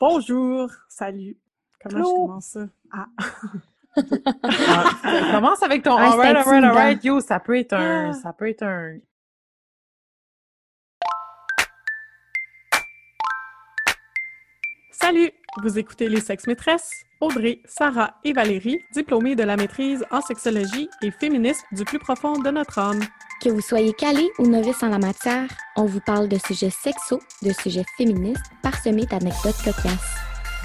Bonjour, salut. Comment Allô? je commence ça? Ah. Ah, commence avec ton Ah, alright, alright, alright, yo, ça peut être un, Ah. ça peut être un. Salut! Vous écoutez Les Sexes Maîtresses, Audrey, Sarah et Valérie, diplômées de la maîtrise en sexologie et féministes du plus profond de notre âme. Que vous soyez calé ou novice en la matière, on vous parle de sujets sexos, de sujets féministes, parsemés d'anecdotes cocasses.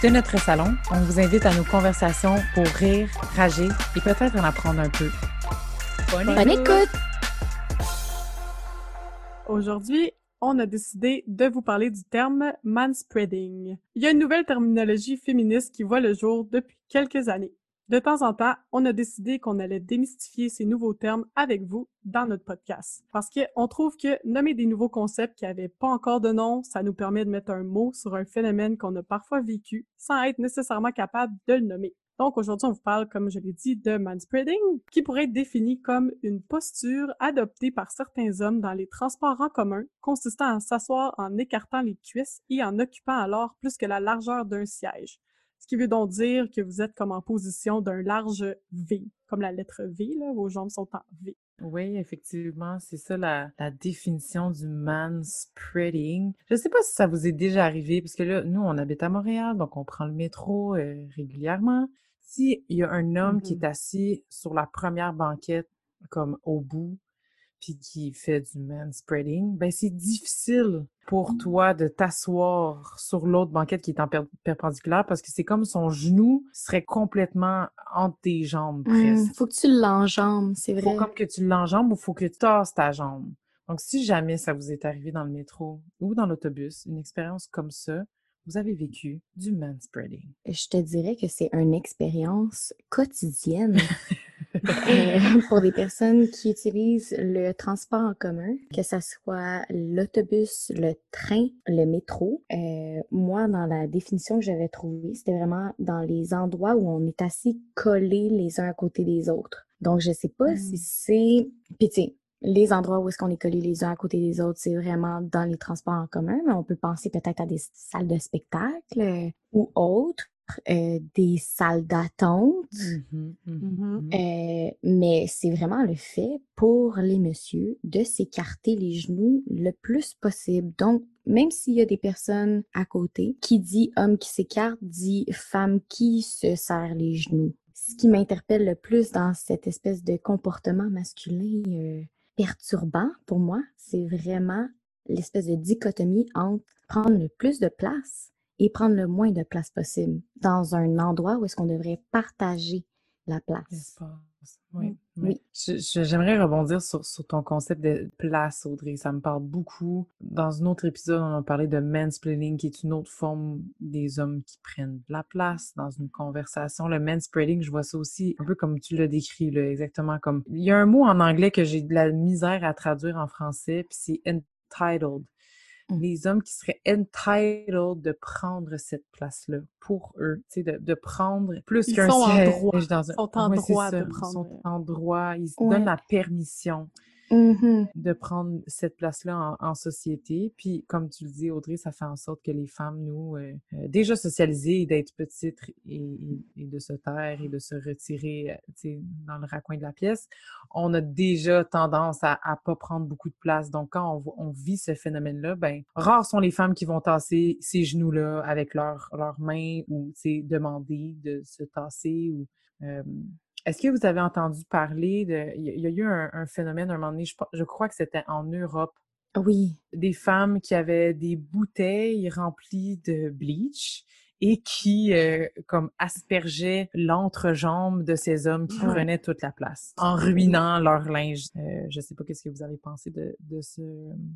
De notre salon, on vous invite à nos conversations pour rire, rager et peut-être en apprendre un peu. Bonne écoute! Aujourd'hui, on a décidé de vous parler du terme manspreading. Il y a une nouvelle terminologie féministe qui voit le jour depuis quelques années. De temps en temps, on a décidé qu'on allait démystifier ces nouveaux termes avec vous dans notre podcast. Parce qu'on trouve que nommer des nouveaux concepts qui n'avaient pas encore de nom, ça nous permet de mettre un mot sur un phénomène qu'on a parfois vécu sans être nécessairement capable de le nommer. Donc aujourd'hui, on vous parle, comme je l'ai dit, de manspreading, qui pourrait être défini comme une posture adoptée par certains hommes dans les transports en commun, consistant à s'asseoir en écartant les cuisses et en occupant alors plus que la largeur d'un siège. Ce qui veut donc dire que vous êtes comme en position d'un large V, comme la lettre V, là, vos jambes sont en V. Oui, effectivement, c'est ça la, définition du manspreading. Je sais pas si ça vous est déjà arrivé, parce que là, nous, on habite à Montréal, donc on prend le métro euh, régulièrement. S'il y a un homme qui est assis sur la première banquette, comme au bout, puis qui fait du manspreading, ben c'est difficile pour toi de t'asseoir sur l'autre banquette qui est en per- perpendiculaire parce que c'est comme son genou serait complètement entre tes jambes faut que tu l'enjambes, c'est faut vrai. comme que tu l'enjambes ou faut que tu tasses ta jambe. Donc, si jamais ça vous est arrivé dans le métro ou dans l'autobus, une expérience comme ça, vous avez vécu du manspreading. Je te dirais que c'est une expérience quotidienne euh, pour des personnes qui utilisent le transport en commun, que ce soit l'autobus, le train, le métro. Euh, moi, dans la définition que j'avais trouvée, c'était vraiment dans les endroits où on est assis collés les uns à côté des autres. Donc, je sais pas si c'est... Puis, les endroits où est-ce qu'on est collés les uns à côté des autres, c'est vraiment dans les transports en commun, mais on peut penser peut-être à des salles de spectacle euh, ou autres, euh, des salles d'attente. Mhm, mhm, Mhm. mhm. Euh, mais c'est vraiment le fait pour les messieurs de s'écarter les genoux le plus possible. Donc, même s'il y a des personnes à côté, qui dit homme qui s'écarte dit femme qui se serre les genoux. Ce qui m'interpelle le plus dans cette espèce de comportement masculin euh, perturbant pour moi, c'est vraiment l'espèce de dichotomie entre prendre le plus de place et prendre le moins de place possible dans un endroit où est-ce qu'on devrait partager la place. L'espace. Oui, oui. J'aimerais rebondir sur, sur ton concept de place, Audrey. Ça me parle beaucoup. Dans un autre épisode, on a parlé de mansplaining, qui est une autre forme des hommes qui prennent de la place dans une conversation. Le manspreading, je vois ça aussi un peu comme tu l'as décrit, là, exactement comme... Il y a un mot en anglais que j'ai de la misère à traduire en français, puis c'est entitled. Mm. Les hommes qui seraient entitled de prendre cette place-là pour eux, tu sais, de, de prendre plus qu'un siège dans un... Ils sont en Ouais, droit de prendre, Ils sont en droit, ils se Ouais. donnent la permission Mhm. de prendre cette place-là en, en société. Puis, comme tu le dis, Audrey, ça fait en sorte que les femmes, nous, euh, euh, déjà socialisées, d'être petites et, et- de se taire et de se retirer, euh, dans le raccoin de la pièce, on a déjà tendance à, à pas prendre beaucoup de place. Donc, quand on, on vit ce phénomène-là, ben, rares sont les femmes qui vont tasser ces genoux-là avec leurs leurs mains ou, demander de se tasser ou... euh, est-ce que vous avez entendu parler de... Il y a, eu un, un phénomène, un moment donné, je crois que c'était en Europe, Oui. des femmes qui avaient des bouteilles remplies de bleach et qui, euh, comme, aspergeaient l'entrejambe de ces hommes qui Ouais. prenaient toute la place, en ruinant leur linge. Euh, je sais pas qu'est-ce que vous avez pensé de, de ce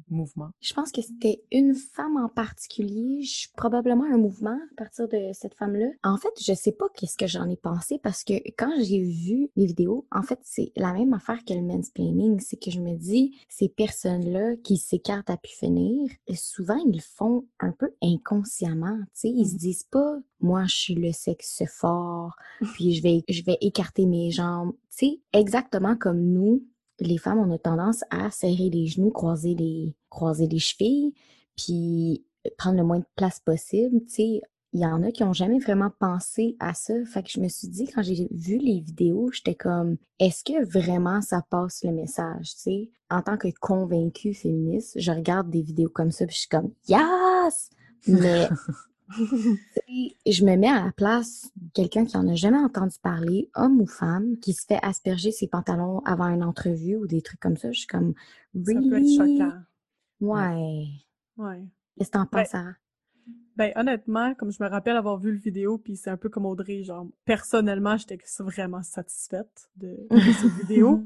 mouvement. Je pense que c'était une femme en particulier, je- probablement un mouvement à partir de cette femme-là. En fait, je sais pas qu'est-ce que j'en ai pensé parce que quand j'ai vu les vidéos, en fait, c'est la même affaire que le mansplaining, c'est que je me dis, ces personnes-là qui s'écartent à pu finir, souvent ils le font un peu inconsciemment, tu sais, ils se Mhm. disent pas, moi je suis le sexe fort, puis je vais, je vais écarter mes jambes, tu sais, exactement comme nous, les femmes, on a tendance à serrer les genoux, croiser les, croiser les chevilles, puis prendre le moins de place possible. Tu sais, il y en a qui ont jamais vraiment pensé à ça. Fait que je me suis dit, quand j'ai vu les vidéos, j'étais comme, est-ce que vraiment ça passe le message, tu sais? En tant que convaincue féministe, je regarde des vidéos comme ça, puis je suis comme, yes! Mais je me mets à la place de quelqu'un qui en a jamais entendu parler, homme ou femme, qui se fait asperger ses pantalons avant une entrevue ou des trucs comme ça. Je suis comme, really? Ça peut être choquant. Ouais. Ouais. Qu'est-ce que t'en Ben, penses, Sarah? Ben, honnêtement, comme je me rappelle avoir vu le vidéo, puis c'est un peu comme Audrey, genre, personnellement, j'étais vraiment satisfaite de, de cette vidéo.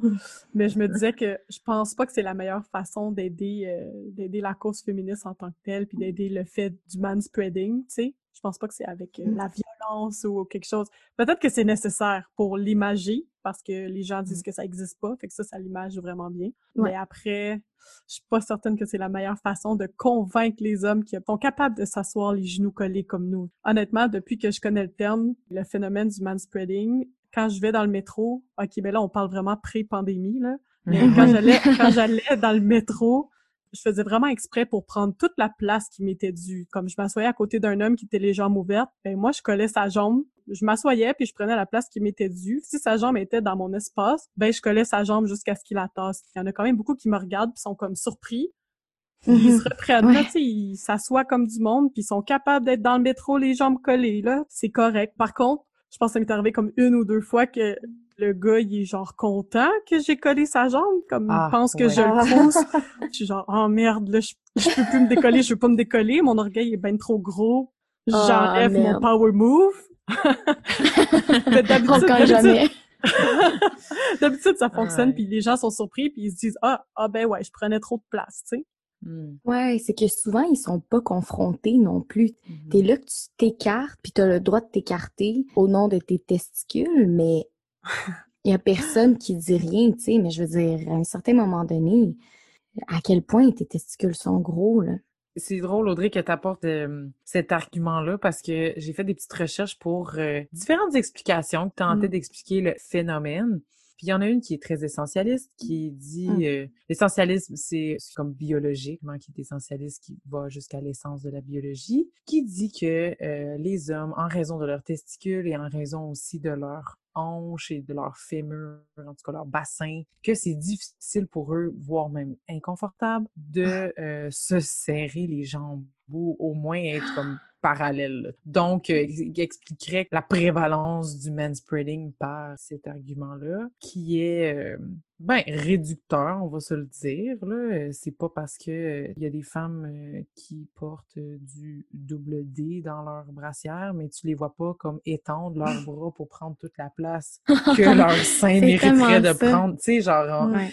Mais je me disais que je pense pas que c'est la meilleure façon d'aider euh, d'aider la cause féministe en tant que telle, puis d'aider le fait du manspreading, tu sais. Je pense pas que c'est avec euh, Mm. la violence ou quelque chose. Peut-être que c'est nécessaire pour l'imager, parce que les gens disent que ça existe pas, fait que ça, ça l'image vraiment bien. Ouais. Mais après, je suis pas certaine que c'est la meilleure façon de convaincre les hommes qui sont capables de s'asseoir les genoux collés comme nous. Honnêtement, depuis que je connais le terme, le phénomène du manspreading, quand je vais dans le métro, ok, ben là, on parle vraiment pré-pandémie, là. Mais Mhm. quand j'allais, quand j'allais dans le métro, je faisais vraiment exprès pour prendre toute la place qui m'était due. Comme je m'assoyais à côté d'un homme qui était les jambes ouvertes, ben moi, je collais sa jambe. Je m'assoyais puis je prenais la place qui m'était due. Si sa jambe était dans mon espace, ben je collais sa jambe jusqu'à ce qu'il la tasse. Il y en a quand même beaucoup qui me regardent puis sont comme surpris. Ils Mhm. se reprennent, là, Ouais. tu sais, ils s'assoient comme du monde puis ils sont capables d'être dans le métro les jambes collées, là. C'est correct. Par contre, je pense que ça m'est arrivé comme une ou deux fois que le gars, il est genre content que j'ai collé sa jambe, comme Ah, il pense que ouais. je le pousse. Je suis genre, oh merde, là, je, je peux plus me décoller, je veux pas me décoller, mon orgueil est ben trop gros. Ah, J'enlève mon merde. power move. D'habitude, d'habitude, ça fonctionne, puis les gens sont surpris, puis ils se disent, ah, ah ben ouais, je prenais trop de place, tu sais. Mm. Ouais, c'est que souvent, ils sont pas confrontés non plus. Mhm. T'es là que tu t'écartes, puis t'as le droit de t'écarter au nom de tes testicules, mais il y a personne qui dit rien, tu sais. Mais je veux dire, à un certain moment donné, à quel point tes testicules sont gros, là. C'est drôle, Audrey, que tu apportes cet argument-là parce que j'ai fait des petites recherches pour euh, différentes explications qui tentaient Mm. d'expliquer le phénomène. Puis il y en a une qui est très essentialiste, qui dit Mm. euh, l'essentialisme, c'est comme biologique, qui est essentialiste, qui va jusqu'à l'essence de la biologie, qui dit que euh, les hommes, en raison de leurs testicules et en raison aussi de leurs hanches et de leurs fémurs, en tout cas leur bassin, que c'est difficile pour eux, voire même inconfortable, de euh, se serrer les jambes ou au moins être comme parallèle. Donc, euh, il expliquerait la prévalence du manspreading par cet argument-là, qui est euh, ben réducteur, on va se le dire. Là, Euh, c'est pas parce que euh, il y a des femmes qui portent du double D dans leur brassière, mais tu les vois pas comme étendre leurs bras pour prendre toute la place que leur sein mériterait de ça. prendre. Tu sais, genre. on- Ouais.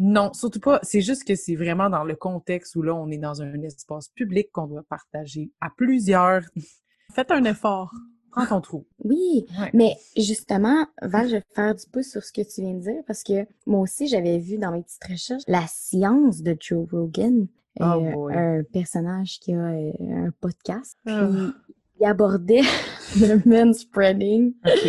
Non, surtout pas. C'est juste que c'est vraiment dans le contexte où là, on est dans un espace public qu'on doit partager à plusieurs. Faites un effort. Prends ton trou. Oui, Ouais. mais justement, Val, je vais faire du pouce sur ce que tu viens de dire parce que moi aussi, j'avais vu dans mes petites recherches la science de Joe Rogan, Oh euh, un personnage qui a euh, un podcast, puis Ah. il abordait le manspreading, OK.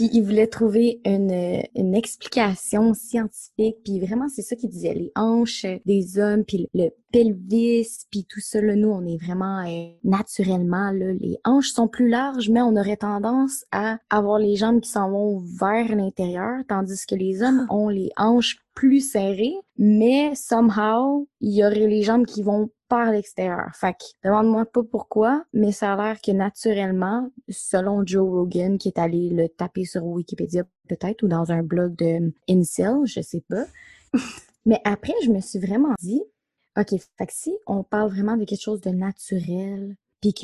Puis il voulait trouver une, une explication scientifique, puis vraiment, c'est ça qu'il disait, les hanches des hommes, puis le pelvis, puis tout ça, là, nous, on est vraiment euh, naturellement, là, les hanches sont plus larges, mais on aurait tendance à avoir les jambes qui s'en vont vers l'intérieur, tandis que les hommes ont les hanches plus serrées, mais somehow, il y aurait les jambes qui vont par l'extérieur. Fait que, demande-moi pas pourquoi, mais ça a l'air que naturellement, selon Joe Rogan, qui est allé le taper sur Wikipédia peut-être, ou dans un blog de Incel, je sais pas. mais après, je me suis vraiment dit, OK, fait que si on parle vraiment de quelque chose de naturel, puis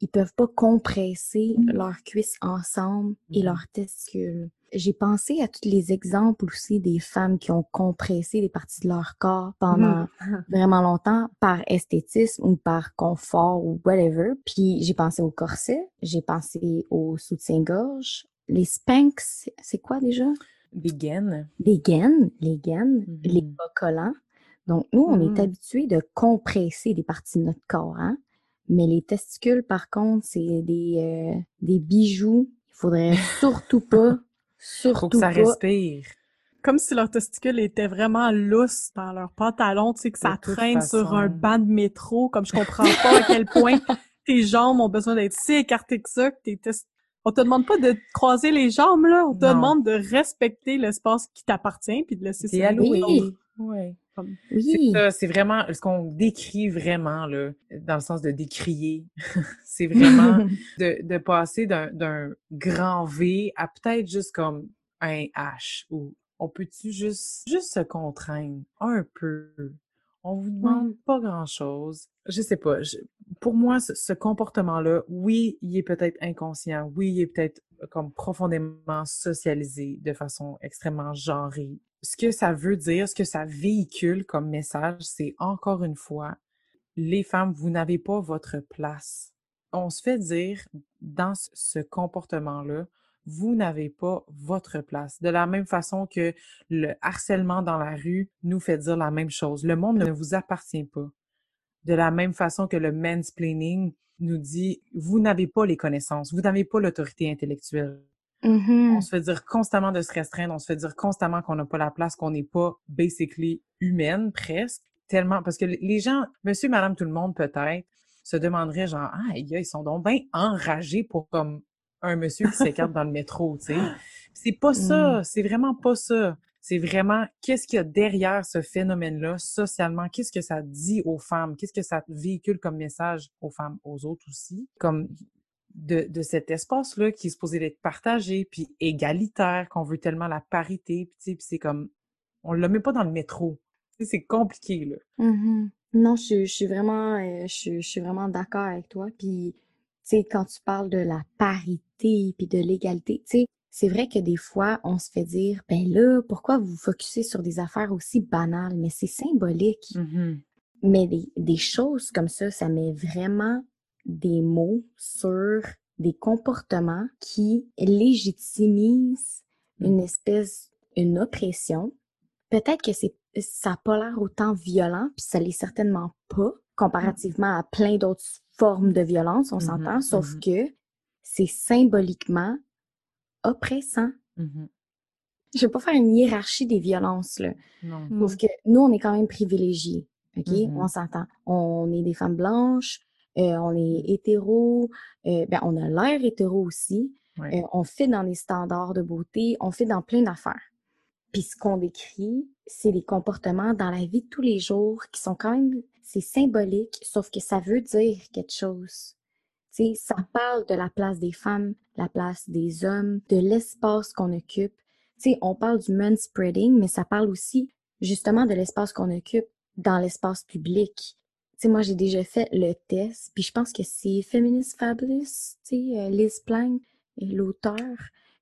qu'ils peuvent pas compresser leurs cuisses ensemble et Mhm. leurs testicules. J'ai pensé à tous les exemples aussi des femmes qui ont compressé des parties de leur corps pendant vraiment longtemps par esthétisme ou par confort ou whatever. Puis j'ai pensé au corset, j'ai pensé au soutien-gorge. Les Spanx, c'est- quoi déjà? Des gaines. Les gaines, les gaines, Mhm. les bas collants. Donc nous, on est habitué de compresser des parties de notre corps, hein? Mais les testicules, par contre, c'est des, euh, des bijoux. Il faudrait surtout pas, Faut que surtout ça pas respire. Comme si leurs testicules étaient vraiment lousses dans leurs pantalons, tu sais, que ça traîne sur un banc de métro, comme je comprends pas à quel point tes jambes ont besoin d'être si écartées que ça, que t'es on te demande pas de croiser les jambes, là. On te demande de respecter l'espace qui t'appartient puis de laisser alloué. Oui. Ouais. Comme- Oui. C'est ça, c'est vraiment ce qu'on décrit vraiment, là, dans le sens de décrier. c'est vraiment de, de passer d'un grand V à peut-être juste comme un H ou on peut-tu juste, juste se contraindre un peu? On vous demande pas grand-chose. Je sais pas. je- pour moi, ce, ce comportement-là, oui, il est peut-être inconscient. Oui, il est peut-être comme profondément socialisé de façon extrêmement genrée. Ce que ça veut dire, ce que ça véhicule comme message, c'est encore une fois, les femmes, vous n'avez pas votre place. On se fait dire dans ce- comportement-là, vous n'avez pas votre place. De la même façon que le harcèlement dans la rue nous fait dire la même chose. Le monde ne vous appartient pas. De la même façon que le mansplaining nous dit, vous n'avez pas les connaissances, vous n'avez pas l'autorité intellectuelle. Mhm. On se fait dire constamment de se restreindre, on se fait dire constamment qu'on n'a pas la place, qu'on n'est pas basically humaine presque. Tellement, parce que les gens, monsieur, madame, tout le monde peut-être, se demanderaient genre, ah, ils sont donc bien enragés pour comme un monsieur qui s'écarte dans le métro, tu sais. C'est pas ça, c'est vraiment pas ça. C'est vraiment qu'est-ce qu'il y a derrière ce phénomène-là socialement, qu'est-ce que ça dit aux femmes, qu'est-ce que ça véhicule comme message aux femmes, aux autres aussi, comme de, de cet espace-là qui est supposé être partagé, puis égalitaire, qu'on veut tellement la parité, puis tu sais, puis c'est comme, on le met pas dans le métro. C'est compliqué, là. Mhm. Non, je, je suis vraiment, euh, je, je suis vraiment d'accord avec toi. Puis, tu sais, quand tu parles de la parité puis de l'égalité, tu sais, c'est vrai que des fois, on se fait dire, ben là, pourquoi vous vous focussez sur des affaires aussi banales? Mais c'est symbolique. Mhm. Mais des, des choses comme ça, ça met vraiment des mots sur des comportements qui légitimisent une Mhm. espèce, une oppression. Peut-être que c'est, ça n'a pas l'air autant violent, puis ça l'est certainement pas, comparativement à plein d'autres formes de violence, on Mhm, s'entend, sauf mhm. que c'est symboliquement oppressant. Mhm. Je vais pas faire une hiérarchie des violences, là. Non. Sauf que nous, on est quand même privilégiés. OK? On s'entend. On est des femmes blanches, on est hétéros, euh, ben, on a l'air hétéro aussi. Ouais. Euh, on fait dans les standards de beauté, on fait dans plein d'affaires. Puis ce qu'on décrit, c'est des comportements dans la vie de tous les jours qui sont quand même, c'est symbolique, sauf que ça veut dire quelque chose. Sais, ça parle de la place des femmes, la place des hommes, de l'espace qu'on occupe. Sais, on parle du manspreading, mais ça parle aussi justement de l'espace qu'on occupe dans l'espace public. Sais, moi, j'ai déjà fait le test, puis je pense que c'est Feminist Fabulous, tu sais, euh, Liz Plank, euh, l'auteur,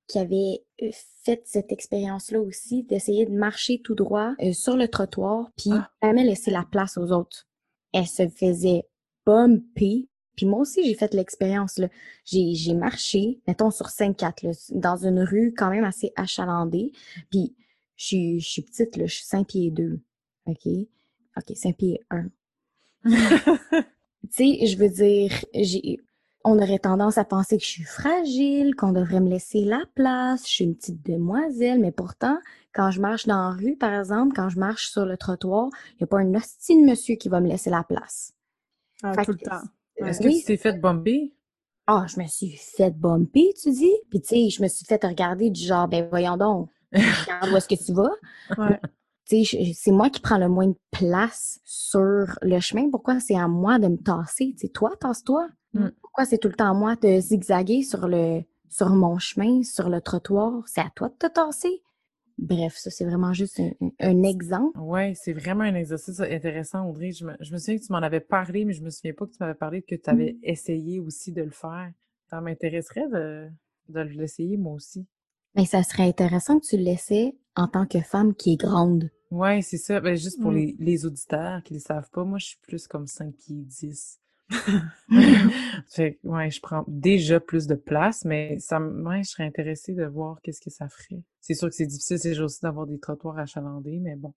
qui avait euh, fait cette expérience-là aussi, d'essayer de marcher tout droit euh, sur le trottoir, puis Ah. jamais laisser la place aux autres. Elle se faisait bumper. Puis moi aussi, j'ai fait l'expérience. J'ai, marché, mettons, sur 5-4, là, dans une rue quand même assez achalandée. Puis je suis, je suis petite, là, je suis 5 pieds 2. OK? OK, 5 pieds 1. Tu sais, je veux dire, j'ai, on aurait tendance à penser que je suis fragile, qu'on devrait me laisser la place, je suis une petite demoiselle, mais pourtant, quand je marche dans la rue, par exemple, quand je marche sur le trottoir, il n'y a pas un hostie de monsieur qui va me laisser la place. Ah, Fait tout le temps. Est-ce Ouais. que tu t'es fait bomber? Ah, je me suis fait bumper, tu dis? Puis tu sais, je me suis fait regarder du genre, ben voyons donc, regarde où est-ce que tu vas? Ouais. C'est moi qui prends le moins de place sur le chemin. Pourquoi c'est à moi de me tasser? Tu sais, toi, tasse-toi. Mm. Pourquoi c'est tout le temps à moi de zigzaguer sur le sur mon chemin, sur le trottoir? C'est à toi de te tasser. Bref, ça, c'est vraiment juste un, exemple. Ouais, c'est vraiment un exercice intéressant, Audrey. Je me, je me souviens que tu m'en avais parlé, mais je me souviens pas que tu m'avais parlé que tu avais essayé aussi de le faire. Ça m'intéresserait de, de l'essayer, moi aussi. Mais ça serait intéressant que tu le laissais en tant que femme qui est grande. Ouais, c'est ça. Ben, juste pour Mm. les, les auditeurs qui ne le savent pas, moi, je suis plus comme 5 pieds 10. fait que, ouais, je prends déjà plus de place, mais ça, ouais, je serais intéressée de voir qu'est-ce que ça ferait. C'est sûr que c'est difficile ces jours-ci d'avoir des trottoirs achalandés, mais bon.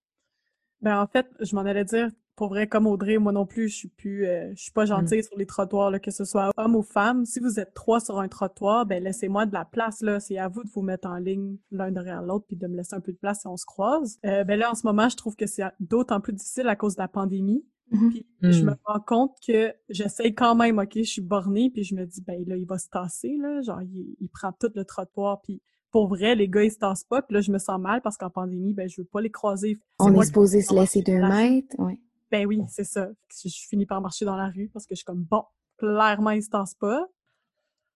Ben, en fait, je m'en allais dire, pour vrai, comme Audrey, moi non plus, je suis plus, euh, je suis pas gentille sur les trottoirs, là, que ce soit homme ou femme. Si vous êtes trois sur un trottoir, ben, laissez-moi de la place, là. C'est à vous de vous mettre en ligne l'un derrière l'autre puis de me laisser un peu de place si on se croise. Euh, ben là, en ce moment, je trouve que c'est d'autant plus difficile à cause de la pandémie. Mhm. Puis je me Hmm. rends compte que j'essaye quand même, OK, je suis bornée, puis je me dis, ben là, il va se tasser, là. Genre, il, il prend tout le trottoir, puis pour vrai, les gars, ils se tassent pas. Puis là, je me sens mal parce qu'en pandémie, ben, je veux pas les croiser. C'est On est supposé se laisser deux mètres. Ouais. Ben oui, c'est ça. Je, je finis par marcher dans la rue parce que je suis comme, bon, clairement, ils se tassent pas.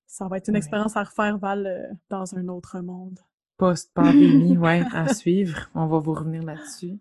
Ça va être une Ouais. expérience à refaire, Val, euh, dans un autre monde. Post-pandémie, ouais, à suivre. On va vous revenir là-dessus.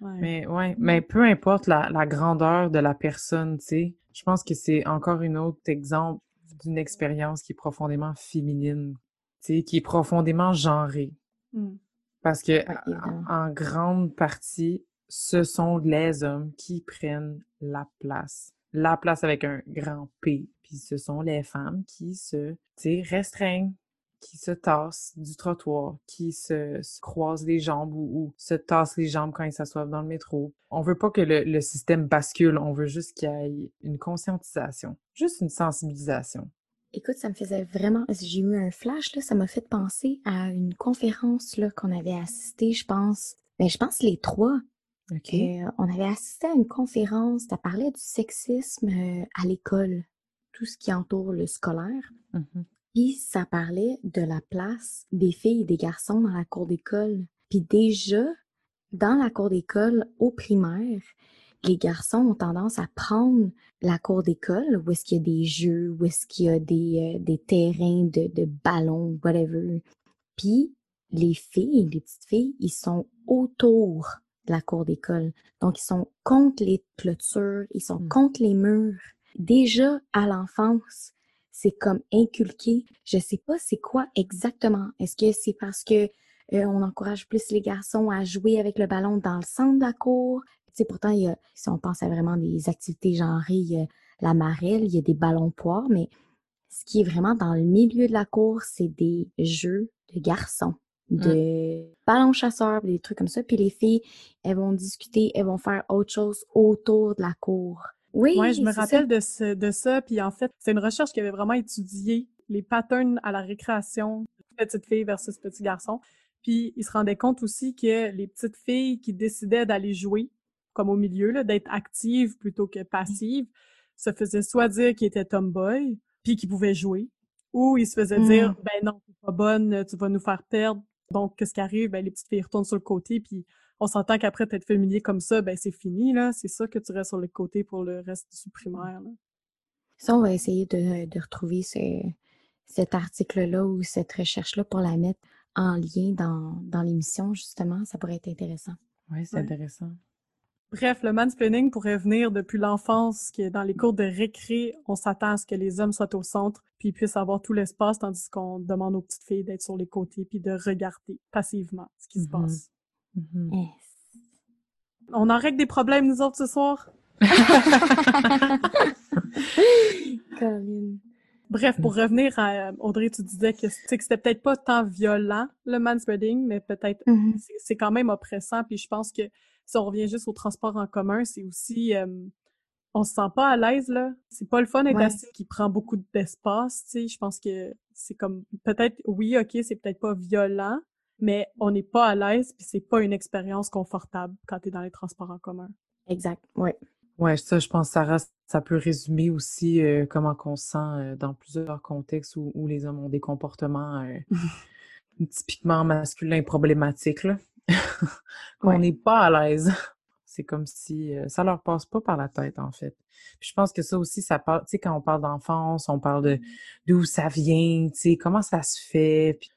Ouais. Mais ouais, mais peu importe la, la grandeur de la personne, tu sais, je pense que c'est encore une autre exemple d'une expérience qui est profondément féminine, tu sais, qui est profondément genrée. Hmm. Parce que en en grande partie, ce sont les hommes qui prennent la place. La place avec un grand P. Puis ce sont les femmes qui se, tu sais, restreignent, qui se tassent du trottoir, qui se, se croisent les jambes ou, ou se tassent les jambes quand ils s'assoivent dans le métro. On veut pas que le, le système bascule, on veut juste qu'il y ait une conscientisation, juste une sensibilisation. Écoute, ça me faisait vraiment. J'ai eu un flash, là, ça m'a fait penser à une conférence qu'on avait assistée, je pense. Ben, je pense les trois. Euh, on avait assisté à une conférence, ça parlait du sexisme euh, à l'école, tout ce qui entoure le scolaire. Mhm. Puis ça parlait de la place des filles et des garçons dans la cour d'école. Puis déjà, dans la cour d'école, au primaire, les garçons ont tendance à prendre la cour d'école, où est-ce qu'il y a des jeux, où est-ce qu'il y a des, euh, des terrains de, de ballons, whatever. Puis les filles, les petites filles, ils sont autour de la cour d'école. Donc, ils sont contre les clôtures, ils sont Mm. contre les murs. Déjà, à l'enfance, c'est comme inculqué. Je sais pas c'est quoi exactement. Est-ce que c'est parce que euh, on encourage plus les garçons à jouer avec le ballon dans le centre de la cour? Tu sais, pourtant, il y a, si on pense à vraiment des activités genrées, il y a la marelle, il y a des ballons poires, mais ce qui est vraiment dans le milieu de la cour, c'est des jeux de garçons, de ballons chasseurs, des trucs comme ça. Puis les filles, elles vont discuter, elles vont faire autre chose autour de la cour. Oui, Ouais, je me ça. rappelle de, ce, de ça. Puis en fait, c'est une recherche qui avait vraiment étudié les patterns à la récréation, petite fille versus petit garçon. Puis ils se rendaient compte aussi que les petites filles qui décidaient d'aller jouer, comme au milieu, d'être actives plutôt que passives, se faisaient soit dire qu'ils étaient tomboy, puis qu'ils pouvaient jouer, ou ils se faisaient dire, Mm. ben non, t'es pas bonne, tu vas nous faire perdre. Donc, qu'est-ce qui arrive? Ben, les petites filles retournent sur le côté, puis on s'entend qu'après t'être familier comme ça, ben c'est fini, là. C'est ça que tu restes sur le côté pour le reste du primaire, là. Ça, on va essayer de, de retrouver ce, cet article-là ou cette recherche-là pour la mettre en lien dans, dans l'émission, justement. Ça pourrait être intéressant. Ouais, c'est Ouais. intéressant. Bref, le mansplaining pourrait venir depuis l'enfance, que dans les cours de récré, on s'attend à ce que les hommes soient au centre, puis puissent avoir tout l'espace, tandis qu'on demande aux petites filles d'être sur les côtés, puis de regarder passivement ce qui se Mhm. Mhm. Yes. On en règle des problèmes, nous autres, ce soir? Bref, pour revenir à Audrey, tu disais que, tu sais, que c'était peut-être pas tant violent, le manspreading, mais peut-être Mhm. c'est c'est quand même oppressant. Puis je pense que si on revient juste au transport en commun, c'est aussi euh, on se sent pas à l'aise là. C'est pas le fun d'être Ouais. assis qui prend beaucoup d'espace. Tu sais, je pense que c'est comme peut-être oui, ok, c'est peut-être pas violent, mais on n'est pas à l'aise puis c'est pas une expérience confortable quand t'es dans les transports en commun. Exact, ouais. Ouais, ça, je pense, Sarah, ça peut résumer aussi euh, comment qu'on se sent euh, dans plusieurs contextes où, où les hommes ont des comportements euh, typiquement masculins problématiques, là. qu'on Ouais. n'est pas à l'aise. C'est comme si euh, ça leur passe pas par la tête, en fait. Puis je pense que ça aussi, ça parle, tu sais, quand on parle d'enfance, on parle de d'où ça vient, tu sais, comment ça se fait. Puis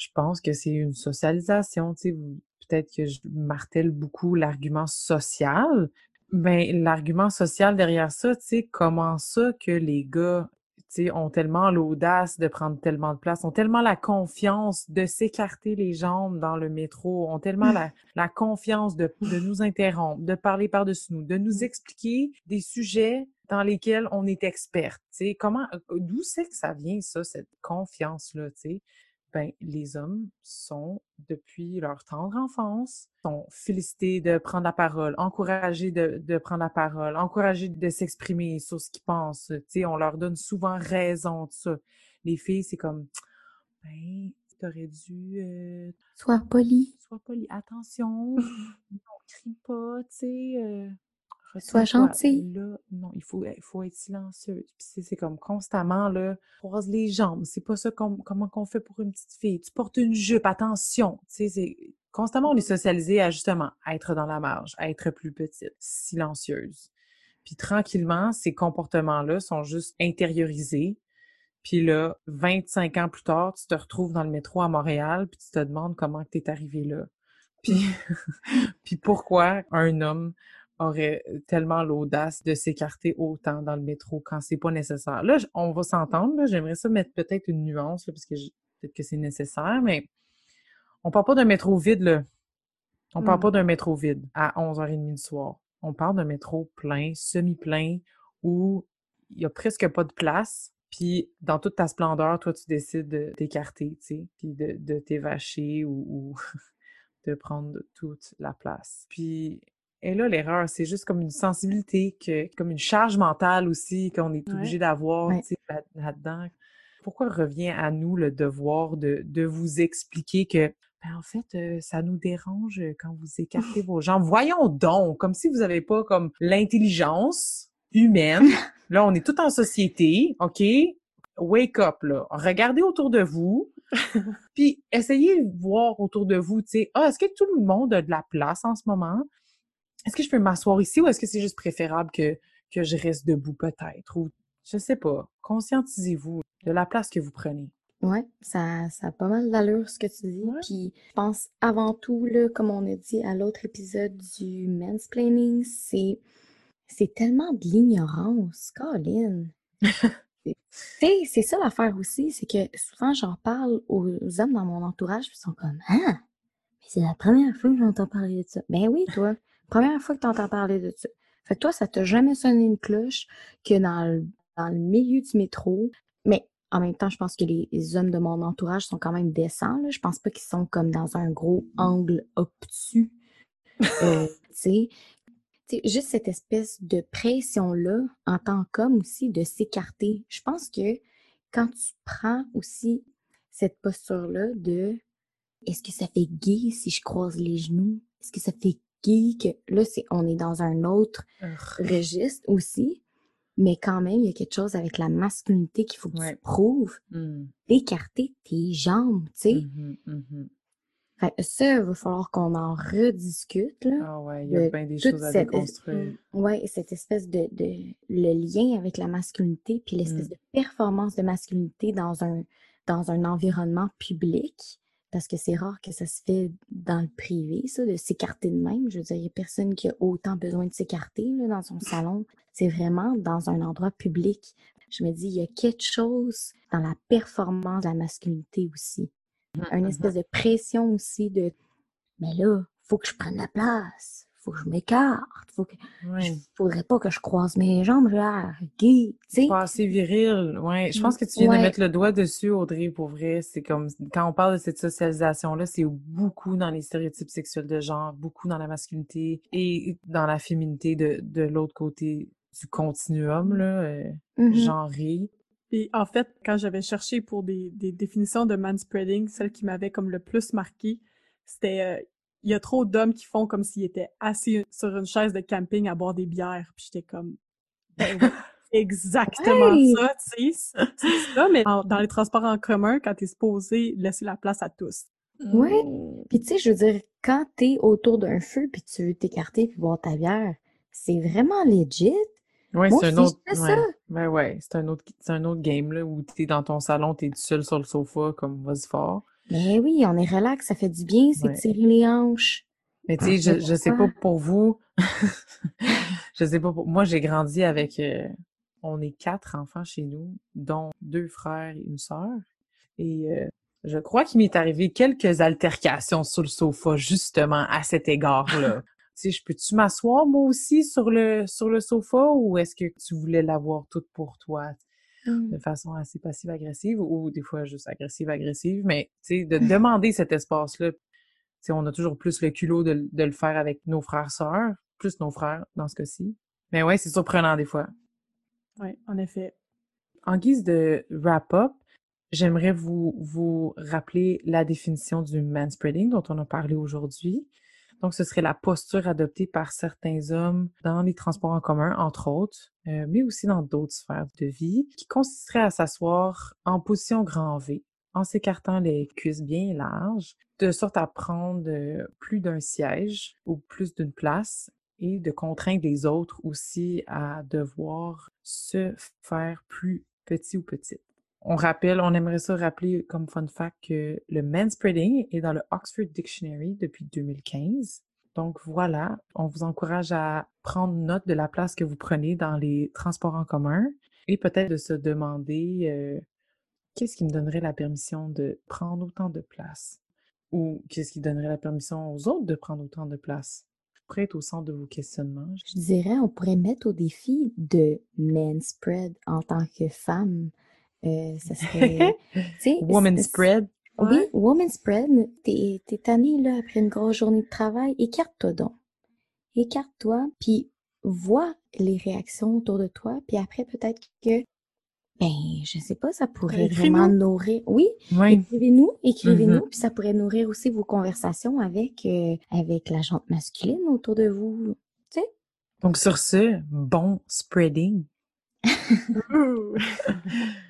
je pense que c'est une socialisation, tu sais. vous- Peut-être que je martèle beaucoup l'argument social, mais l'argument social derrière ça, tu sais, comment ça que les gars, tu sais, ont tellement l'audace de prendre tellement de place, ont tellement la confiance de s'écarter les jambes dans le métro, ont tellement la, la confiance de, de nous interrompre, de parler par-dessus nous, de nous expliquer des sujets dans lesquels on est experte, tu sais. Comment, d'où c'est que ça vient, ça, cette confiance-là, tu sais? Ben, les hommes sont, depuis leur tendre enfance, sont félicités de prendre la parole, encouragés de, de prendre la parole, encouragés de s'exprimer sur ce qu'ils pensent. On leur donne souvent raison de ça. Les filles, c'est comme, ben, t'aurais dû, euh, Sois poli. sois poli, attention, non, crie pas, tu sais, euh, Sois gentil. là, non, il faut, il faut être silencieuse. Puis c'est c'est comme constamment, là, croise les jambes. C'est pas ça comme, comment qu'on fait pour une petite fille. Tu portes une jupe, attention. Tu sais, c'est constamment, on est socialisé à justement être dans la marge, à être plus petite, silencieuse. Puis tranquillement, ces comportements-là sont juste intériorisés. Puis là, 25 ans plus tard, tu te retrouves dans le métro à Montréal, puis tu te demandes comment tu es arrivé là. Puis, puis pourquoi un homme aurait tellement l'audace de s'écarter autant dans le métro quand c'est pas nécessaire. Là, on va s'entendre, là, j'aimerais ça mettre peut-être une nuance, là, parce que peut-être que c'est nécessaire, mais on parle pas d'un métro vide, là. On parle Mm. pas d'un métro vide à 11h30 du soir. On parle d'un métro plein, semi-plein, où il y a presque pas de place. Puis, dans toute ta splendeur, toi, tu décides de t'écarter, tu sais, puis de, de t'évacher ou, ou de prendre toute la place. Puis, et là, l'erreur, c'est juste comme une sensibilité, que, comme une charge mentale aussi qu'on est Ouais. obligé d'avoir, Ouais. tu sais, là- là-dedans. Pourquoi revient à nous le devoir de, de vous expliquer que, ben, en fait, euh, ça nous dérange quand vous écartez vos jambes? Voyons donc, comme si vous n'avez pas comme l'intelligence humaine. Là, on est tout en société, OK? Wake up, là. Regardez autour de vous. Puis essayez de voir autour de vous, tu sais, ah, est-ce que tout le monde a de la place en ce moment? Est-ce que je peux m'asseoir ici ou est-ce que c'est juste préférable que, que je reste debout peut-être? Ou je sais pas. Conscientisez-vous de la place que vous prenez. Ouais, ça, ça a pas mal d'allure ce que tu dis. Ouais. Puis je pense avant tout, là, comme on a dit à l'autre épisode du mansplaining, c'est c'est tellement de l'ignorance, Colin. C'est ça l'affaire aussi, c'est que souvent j'en parle aux hommes dans mon entourage, puis ils sont comme Ah, mais c'est la première fois que j'entends parler de ça. Ben oui, toi, première fois que tu entends parler de ça. Fait que toi, ça t'a jamais sonné une cloche que dans le, dans le milieu du métro, mais en même temps, je pense que les, les hommes de mon entourage sont quand même décents. Là. Je pense pas qu'ils sont comme dans un gros angle obtus. Euh, tu sais, Tu sais, juste cette espèce de pression-là, en tant qu'homme aussi, de s'écarter. Je pense que quand tu prends aussi cette posture-là de est-ce que ça fait gay si je croise les genoux? Est-ce que ça fait que là, c'est, on est dans un autre registre aussi, mais quand même, il y a quelque chose avec la masculinité qu'il faut que Ouais. tu prouves Mm, d'écarter tes jambes, tu sais. mhm, mhm. Fait ça, il va falloir qu'on en rediscute, là. Ah ouais, il y a de bien des choses à cette- déconstruire. Ouais, cette espèce de, de le lien avec la masculinité, puis l'espèce Mm. de performance de masculinité dans un dans un environnement public, parce que c'est rare que ça se fait dans le privé, ça, de s'écarter de même. Je veux dire, il y a personne qui a autant besoin de s'écarter là, dans son salon. C'est vraiment dans un endroit public. Je me dis, il y a quelque chose dans la performance de la masculinité aussi. Une Mhm. espèce de pression aussi de mais là, faut que je prenne la place, faut que je m'écarte, faut que faudrait pas que je croise mes jambes là, gay, tu sais. Pas assez viril, ouais. Je pense que tu viens Ouais. de mettre le doigt dessus, Audrey, pour vrai. C'est comme, quand on parle de cette socialisation-là, c'est beaucoup dans les stéréotypes sexuels de genre, beaucoup dans la masculinité et dans la féminité de, de l'autre côté du continuum, là, euh, genré. Puis en fait, quand j'avais cherché pour des, des définitions de manspreading, celle qui m'avait comme le plus marqué, c'était euh, il y a trop d'hommes qui font comme s'ils étaient assis sur une chaise de camping à boire des bières. Puis j'étais comme ben oui, exactement ça, tu sais, c'est c'est ça, mais en- dans les transports en commun, quand t'es supposé laisser la place à tous. Ouais. Puis tu sais, je veux dire, quand t'es autour d'un feu puis tu veux t'écarter puis boire ta bière, c'est vraiment legit. Ouais, Moi c'est un autre, ouais. ça. Ben ouais, c'est un autre, c'est un autre game, là, où t'es dans ton salon, t'es seul sur le sofa, comme, vas-y fort. Mais oui, on est relax, ça fait du bien, c'est Ouais. tirer les hanches. Mais tu sais, je, Mais je sais pas pour vous. je sais pas pour... Moi, j'ai grandi avec... euh, On est quatre enfants chez nous, dont deux frères et une sœur. Et euh, je crois qu'il m'est arrivé quelques altercations sur le sofa, justement, à cet égard-là. tu sais, je peux-tu m'asseoir, moi aussi, sur le, sur le sofa, ou est-ce que tu voulais l'avoir toute pour toi? Mm. de façon assez passive-agressive ou des fois juste agressive-agressive, mais tu sais, de demander cet espace-là, sais, on a toujours plus le culot de, de le faire avec nos frères-sœurs, plus nos frères dans ce cas-ci. Mais ouais, c'est surprenant des fois. Oui, en effet. En guise de wrap-up, j'aimerais vous, vous rappeler la définition du manspreading dont on a parlé aujourd'hui. Donc, ce serait la posture adoptée par certains hommes dans les transports en commun, entre autres, euh, mais aussi dans d'autres sphères de vie, qui consisterait à s'asseoir en position grand V, en s'écartant les cuisses bien larges, de sorte à prendre euh, plus d'un siège ou plus d'une place et de contraindre les autres aussi à devoir se faire plus petit ou petite. On rappelle, on aimerait ça rappeler comme fun fact que le manspreading est dans le Oxford Dictionary depuis 2015. Donc voilà, on vous encourage à prendre note de la place que vous prenez dans les transports en commun et peut-être de se demander euh, qu'est-ce qui me donnerait la permission de prendre autant de place? Ou qu'est-ce qui donnerait la permission aux autres de prendre autant de place? Être au centre de vos questionnements. Je dirais, on pourrait mettre au défi de manspread en tant que femme. Euh, ça serait. Woman spread. Oui, woman spread. T'es es tanné là, après une grosse journée de travail. Écarte-toi donc. Écarte-toi, puis vois les réactions autour de toi, puis après, peut-être que. Ben, je sais pas, ça pourrait vraiment nourrir. Oui, écrivez-nous, écrivez-nous, mm-hmm. puis ça pourrait nourrir aussi vos conversations avec, euh, avec la jante masculine autour de vous. Tu sais? Donc, sur ce, bon spreading.